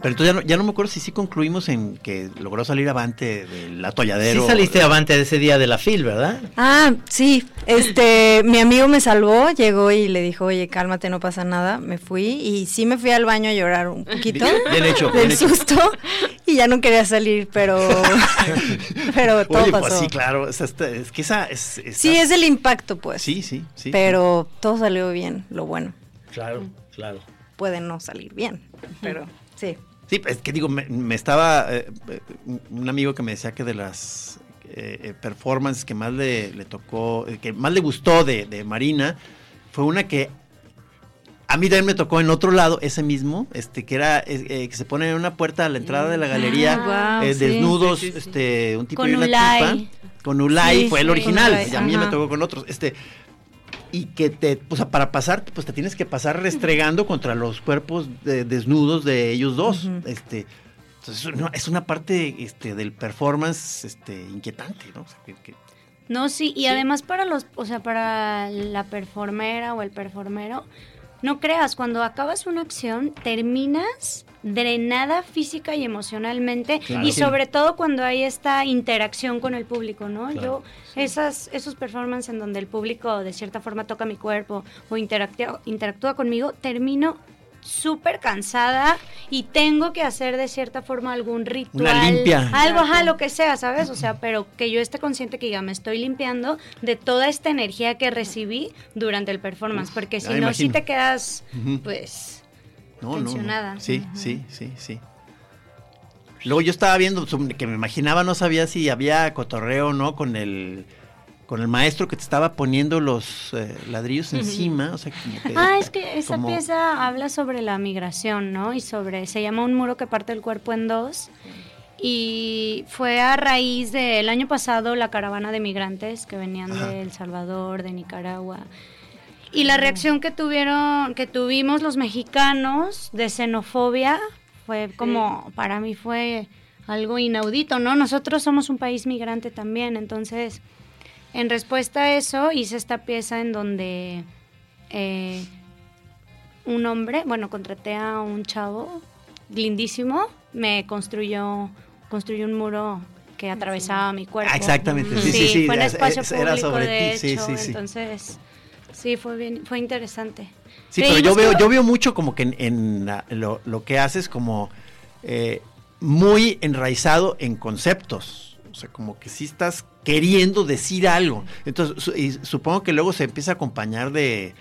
Pero entonces ya no, ya no me acuerdo si sí concluimos en que logró salir avante del atolladero. Sí saliste avante de ese día de la FIL, ¿verdad? Ah, sí. Este, mi amigo me salvó, llegó y le dijo, oye, cálmate, no pasa nada. Me fui y sí me fui al baño a llorar un poquito. Bien- bien hecho, Del bien hecho. susto. Y ya no quería salir, pero, pero todo Oye, pasó. pues sí, claro. es, que esa es. esa- Sí, es el impacto, pues. Sí, sí, sí. Pero todo salió bien, lo bueno. Claro, claro. Puede no salir bien, pero sí. Sí, es que digo, me, me estaba. eh, eh, un amigo que me decía que de las eh, performances que más le, le tocó, que más le gustó de, de Marina, fue una que a mí también me tocó en otro lado, ese mismo, este, que era eh, que se pone en una puerta a la entrada de la galería, Ah, eh, sí. desnudos, Sí, sí, sí. este, un tipo Con y una Ulay. tipa. Con Ulay, Sí, fue el original, y a mí me tocó con otros. Este, y que te, pues para pasar, pues te tienes que pasar restregando contra los cuerpos de- desnudos de ellos dos. Este, entonces no, es una parte este, del performance este, inquietante, ¿no? O sea, que- que- No, sí, y además para los, o sea, para la performera o el performero, no creas, cuando acabas una acción, terminas drenada física y emocionalmente Claro. y Sí. sobre todo cuando hay esta interacción con el público, ¿no? Claro, Yo esas esos performances en donde el público de cierta forma toca mi cuerpo o interactúa, interactúa conmigo, termino súper cansada y tengo que hacer de cierta forma algún ritual, limpia. algo, ajá, lo que sea, ¿sabes? O sea, pero que yo esté consciente que diga, me estoy limpiando de toda esta energía que recibí durante el performance, porque ya si no, si te quedas, pues, No, no, no. tensionada. Sí, sí, sí, sí. Luego yo estaba viendo, que me imaginaba, no sabía si había cotorreo o no con el con el maestro que te estaba poniendo los eh, ladrillos encima, o sea, como que- Ah, es que esa como- pieza habla sobre la migración, ¿no? Y sobre, se llama un muro que parte el cuerpo en dos. Y fue a raíz del año pasado la caravana de migrantes que venían Ajá. de El Salvador, de Nicaragua. Y la reacción que tuvieron, que tuvimos los mexicanos de xenofobia fue como, para mí fue algo inaudito, ¿no? Nosotros somos un país migrante también, entonces, en respuesta a eso hice esta pieza en donde eh, un hombre, bueno, contraté a un chavo lindísimo, me construyó, construyó un muro que atravesaba mi cuerpo. Ah, exactamente, sí, sí, sí, Fue en es- espacio es- era público, sobre de ti, sí, hecho, sí, sí. entonces, sí, fue bien, fue interesante. Sí, pero yo veo, yo veo mucho como que en, en la- lo, lo que haces como eh, muy enraizado en conceptos. O sea, como que sí estás queriendo decir algo. Entonces, su- y supongo que luego se empieza a acompañar de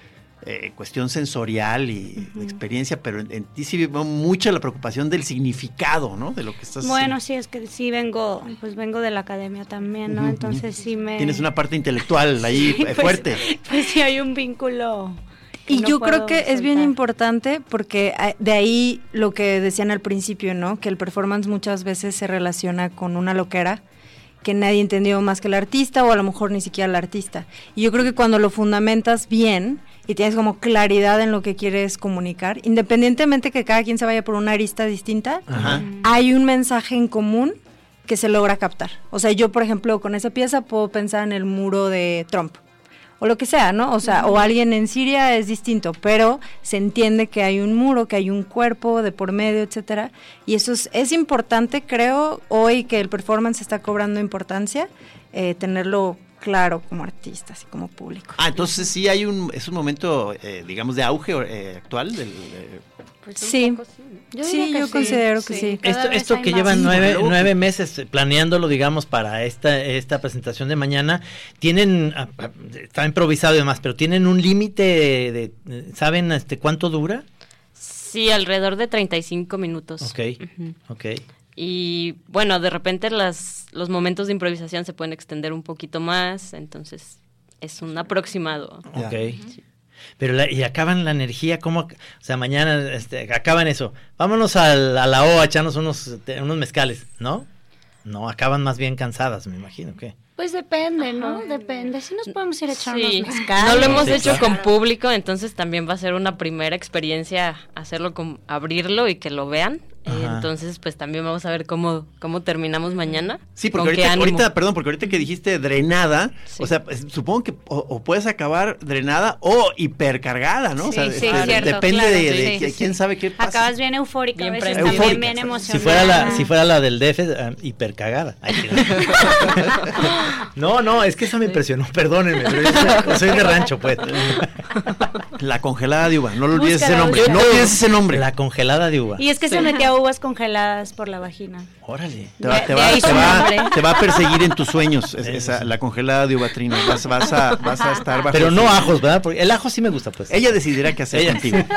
eh, cuestión sensorial y de experiencia, pero en, en ti sí veo mucha la preocupación del significado, ¿no? De lo que estás Bueno, sí, es que sí vengo, pues vengo de la academia también, ¿no? Entonces sí me... Tienes una parte intelectual ahí Sí, eh, pues, fuerte. Pues sí hay un vínculo. Y no yo creo que es bien importante porque ah, de ahí lo que decían al principio, ¿no? Que el performance muchas veces se relaciona con una loquera que nadie entendió más que el artista o a lo mejor ni siquiera el artista. Y yo creo que cuando lo fundamentas bien y tienes como claridad en lo que quieres comunicar, independientemente que cada quien se vaya por una arista distinta, Ajá. hay un mensaje en común que se logra captar. O sea, yo, por ejemplo, con esa pieza puedo pensar en el muro de Trump. O lo que sea, ¿no? O sea, o alguien en Siria es distinto, pero se entiende que hay un muro, que hay un cuerpo de por medio, etcétera. Y eso es, es importante, creo, hoy que el performance está cobrando importancia, eh, tenerlo claro como artistas y como público. Ah, entonces sí hay un, es un momento, eh, digamos, de auge eh, actual del... eh, sí, Yo sí, que yo sí, considero sí. que sí. Esto, que llevan Sí, nueve, nueve meses planeándolo, digamos, para esta, esta presentación de mañana, tienen, ah, ah, está improvisado y demás, pero tienen un límite de, de- ¿saben este cuánto dura? Sí, alrededor de 35 minutos. Ok, Ujú. ok. Y bueno, de repente las, los momentos de improvisación se pueden extender un poquito más, entonces es un aproximado. Ok. Pero la- y acaban la energía, ¿cómo? O sea, mañana este, acaban eso. Vámonos al- a, la O a echarnos unos, unos mezcales, ¿no? No, acaban más bien cansadas, me imagino, ¿qué? Pues depende, ¿no? Depende. Si nos podemos ir a echar Sí, unos mezcales. no lo hemos Sí, hecho claro. con público, entonces también va a ser una primera experiencia hacerlo con abrirlo y que lo vean. Eh, Ajá. Entonces, pues también vamos a ver cómo, cómo terminamos mañana. Sí, porque ahorita, perdón, porque ahorita que dijiste drenada, o sea, pues, supongo que o, o puedes acabar drenada o hipercargada, ¿no? o sea, Sí, sí, este, cierto, depende claro, de, sí, sí, sí. quién sabe qué pasa. Acabas bien eufórica, Bien a veces también bien emocionada. Si fuera la, si fuera la del DF, eh, hipercagada. Ay, sí. no, no, es que eso me impresionó, perdónenme, pero yo soy de rancho, pues. La congelada de uva, no lo olvides Búscala, ese nombre, no olvides ese nombre. La congelada de uva. Y es que se metía uvas congeladas por la vagina. Órale. Te va, te va- te va- te va a perseguir en tus sueños, es- esa, la congelada de uva trino. Vas, vas a, vas a estar bajo Pero no ajos, ¿verdad? Porque el ajo sí me gusta, pues. Ella decidirá qué hacer Ella- contigo.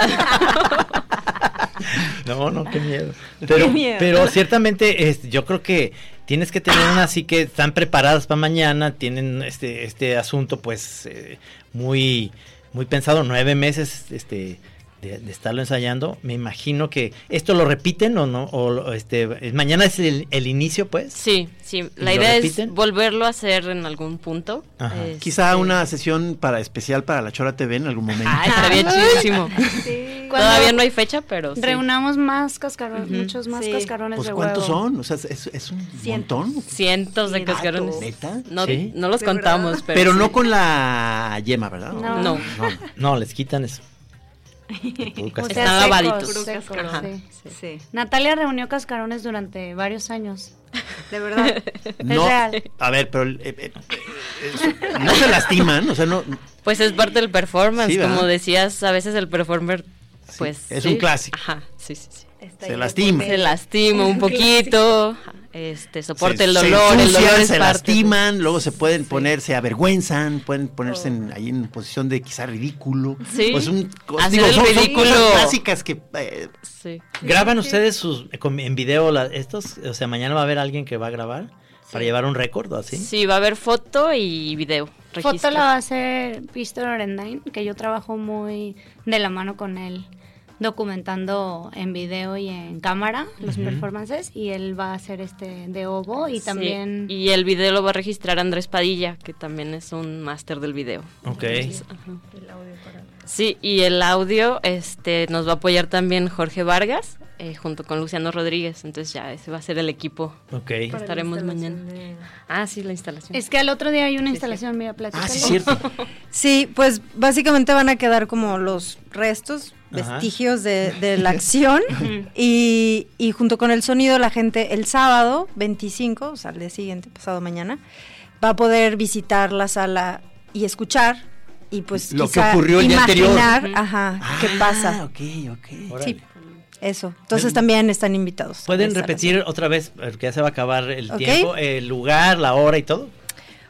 No, no, qué miedo. Pero, miedo. pero ciertamente yo creo que tienes que tener una así que están preparadas para mañana, tienen este, este asunto pues eh, muy, muy pensado, nueve meses, este, de, de estarlo ensayando. Me imagino que esto lo repiten o no, o lo- este, mañana es el, el inicio, pues. Sí, sí. ¿Y La idea repiten? es volverlo a hacer en algún punto. Ajá. Este, Quizá una sesión para especial para la Chora TV en algún momento. Ah, estaría chidísimo. Todavía no hay fecha, pero sí. Reunamos más cascarones, muchos más Sí. cascarones Pues de ¿cuántos huevo. son? O sea, es, es un montón. Cientos de cascarones. ¿Neta? No, Sí. no los ¿De contamos, pero. Pero sí. no con la yema, ¿verdad? No. No. No, les quitan eso. O Están sea, Están sí. Natalia reunió cascarones durante varios años. De verdad. No, Es real. a ver, pero eh, eh, eh, no se lastiman, o sea, no. Pues es parte del performance. Como decías, a veces el performer, pues. es sí. un clásico. Ajá, sí, sí, sí. Se lastima. Se lastima un poquito. Este, soporta se, el se dolor. el ensucian, dolor es se parte. lastiman, luego se pueden poner, se avergüenzan, pueden ponerse en, ahí en posición de quizá ridículo. Sí. Pues un, Hacer digo, el son, son ridículo. cosas clásicas que eh, Sí. ¿Graban ustedes sus en video la- estos? O sea, mañana va a haber alguien que va a grabar para llevar un récord o así. Sí, va a haber foto y video. Foto registro. la va a hacer Víctor Orendain, que yo trabajo muy de la mano con él, documentando en video y en cámara los performances, y él va a hacer este de obo y Sí, también... Y el video lo va a registrar Andrés Padilla, que también es un máster del video. Ok. Entonces. Sí, y el audio este nos va a apoyar también Jorge Vargas, eh, junto con Luciano Rodríguez. Entonces ya ese va a ser el equipo. Ok. que Estaremos mañana. Ah, sí, la instalación. Es que al otro día hay una instalación, mira, platícalo. Sí, pues básicamente van a quedar como los restos, Ajá. vestigios de, de la acción y, y junto con el sonido la gente el sábado 25, o sea, el día siguiente, pasado mañana, va a poder visitar la sala y escuchar y pues Lo que ocurrió el día anterior. imaginar, ajá, qué pasa. ok, ok. Sí, eso. Entonces también están invitados. ¿Pueden repetir otra vez, porque ya se va a acabar el tiempo, el lugar, la hora y todo?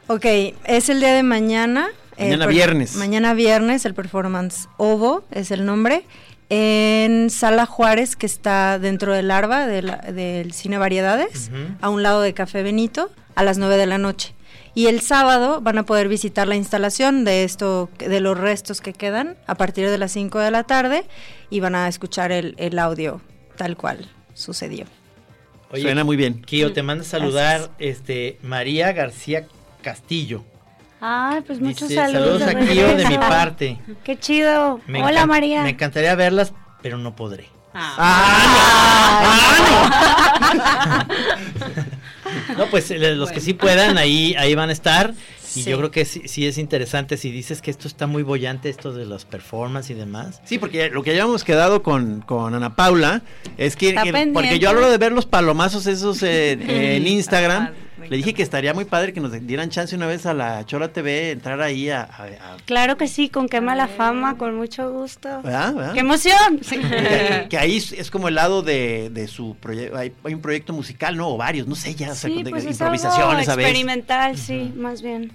Ok, es el día de mañana. eh, Mañana viernes. Mañana viernes, el performance OVO es el nombre. En Sala Juárez, que está dentro del ARBA, de la- del Cine Variedades, a un lado de Café Benito, a las 9 de la noche. Y el sábado van a poder visitar la instalación de esto, de los restos que quedan, a partir de las 5 de la tarde, y van a escuchar el, el audio tal cual sucedió. Suena muy bien. Kio, te manda a saludar este María García Castillo. Ay, pues muchos Dice, saludos. saludos a Kio de mi parte. Qué chido. Me Hola, María. Me encantaría verlas, pero no podré. No, pues eh, los que sí puedan, ahí, ahí van a estar. Y Sí. yo creo que sí, sí es interesante si dices que esto está muy bollante, esto de los performances y demás. Sí, porque lo que ya habíamos quedado con, con Ana Paula es que, porque yo hablo de ver los palomazos esos en, en Instagram, le dije que estaría muy padre que nos dieran chance una vez a la Chola TV entrar ahí a, a- a- Claro que sí, con quema la fama, con mucho gusto. ¿Verdad? ¿Verdad? ¡Qué emoción! que, que ahí es, como el lado de, de su proyecto, hay, hay un proyecto musical, ¿no? O varios, no sé, ya, o sea, Sí, de- pues es improvisaciones a veces. experimental, sí, más bien.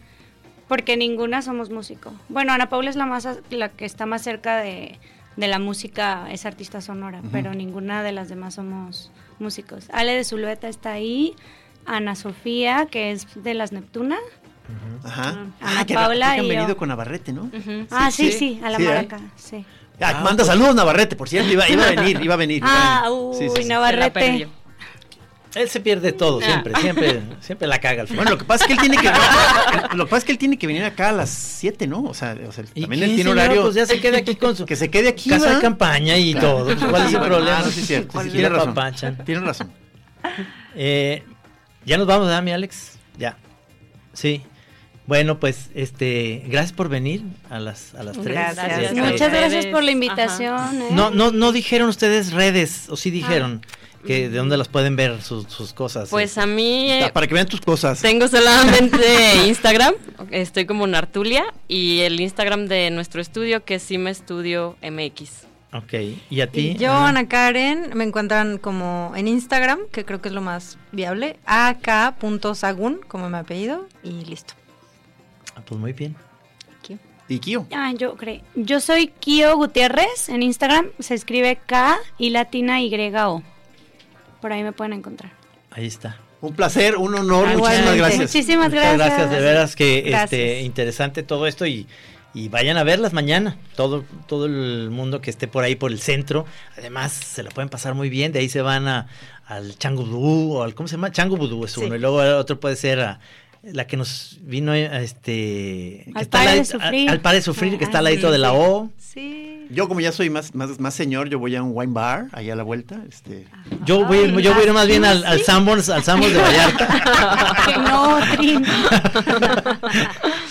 Porque ninguna somos músico. Bueno, Ana Paula es la más la que está más cerca de, de la música, es artista sonora, Ujú. pero ninguna de las demás somos músicos. Ale de Zulueta está ahí, Ana Sofía, que es de las Neptuna. Ajá. Ana Ah, que, Paula que han y yo. venido con Navarrete, ¿no? ah, sí, sí, a la Sí, ¿eh? maraca, sí. Ah, manda saludos Navarrete, por cierto, iba, iba a venir, iba a venir. Ah, uy, sí, sí. Navarrete. Él se pierde todo, siempre, Ah. siempre, siempre la caga al final. Bueno, lo que pasa es que él tiene que lo que pasa es que él tiene que venir acá a las 7, ¿no? O sea, o sea también él tiene horario. Pues ya se quede aquí con su que se quede aquí, casa de campaña y Claro. todo. Pues, ¿Cuál es el problema? ah, no, sí cierto, ¿Cuál sí, tiene razón. Tienes razón. Eh, ya nos vamos, ¿verdad, mi Alex? Ya. Sí. Bueno, pues, este, gracias por venir a las, a las tres. Gracias. Este, Muchas gracias por la invitación. ¿eh? No, no, no dijeron ustedes redes, o sí dijeron que de dónde las pueden ver sus, sus cosas. Pues a mí eh, Para que vean tus cosas. tengo solamente Instagram, estoy como Nartulia, y el Instagram de nuestro estudio que es Cime Studio MX. Ok, ¿y a ti? Y yo, Ana Karen, me encuentran como en Instagram, que creo que es lo más viable, ak.sagun, como mi apellido, y listo. Ah, pues muy bien. ¿Y Kio? Ah, yo creo. Yo soy Kio Gutiérrez en Instagram. Se escribe K y latina Y O. Por ahí me pueden encontrar. Ahí está. Un placer, un honor, Igualmente. muchísimas gracias. Muchísimas Muchas gracias. gracias, de veras que Gracias. este interesante todo esto y, y vayan a verlas mañana. Todo, todo el mundo que esté por ahí por el centro. Además, se la pueden pasar muy bien. De ahí se van a, al Chango Vudú o al, ¿cómo se llama? Chango Vudú es uno. Y luego el otro puede ser a, la que nos vino a este que Al está Pare al de ladito- Sufrir. al Pare de Sufrir que está al Ah, ladito de la O Yo como ya soy más, más, más señor, yo voy a un wine bar, ahí a la vuelta. Este, yo voy yo voy a ir más bien al, al Sanborns al Sanborns de Vallarta Que no, Trin.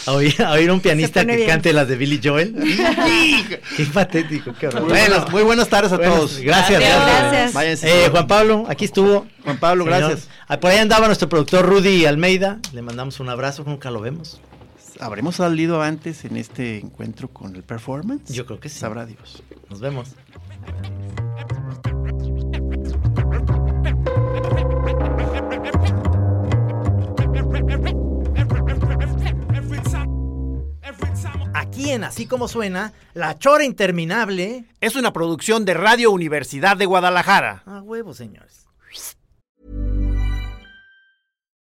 a oír, a oír un pianista que bien. cante las de Billy Joel qué patético qué horror. Muy buenas- muy buenas tardes a Buenas- todos. gracias Gracias. gracias, Váyanse. Eh, Juan Pablo aquí estuvo Juan Pablo, Señor. gracias. Ah, por ahí andaba nuestro productor Rudy Almeida le mandamos un abrazo nunca lo vemos ¿Habremos salido antes en este encuentro con el performance? Yo creo que sí. Sabrá Dios. nos vemos Aquí en Así Como Suena, La Chora Interminable es una producción de Radio Universidad de Guadalajara. a huevo señores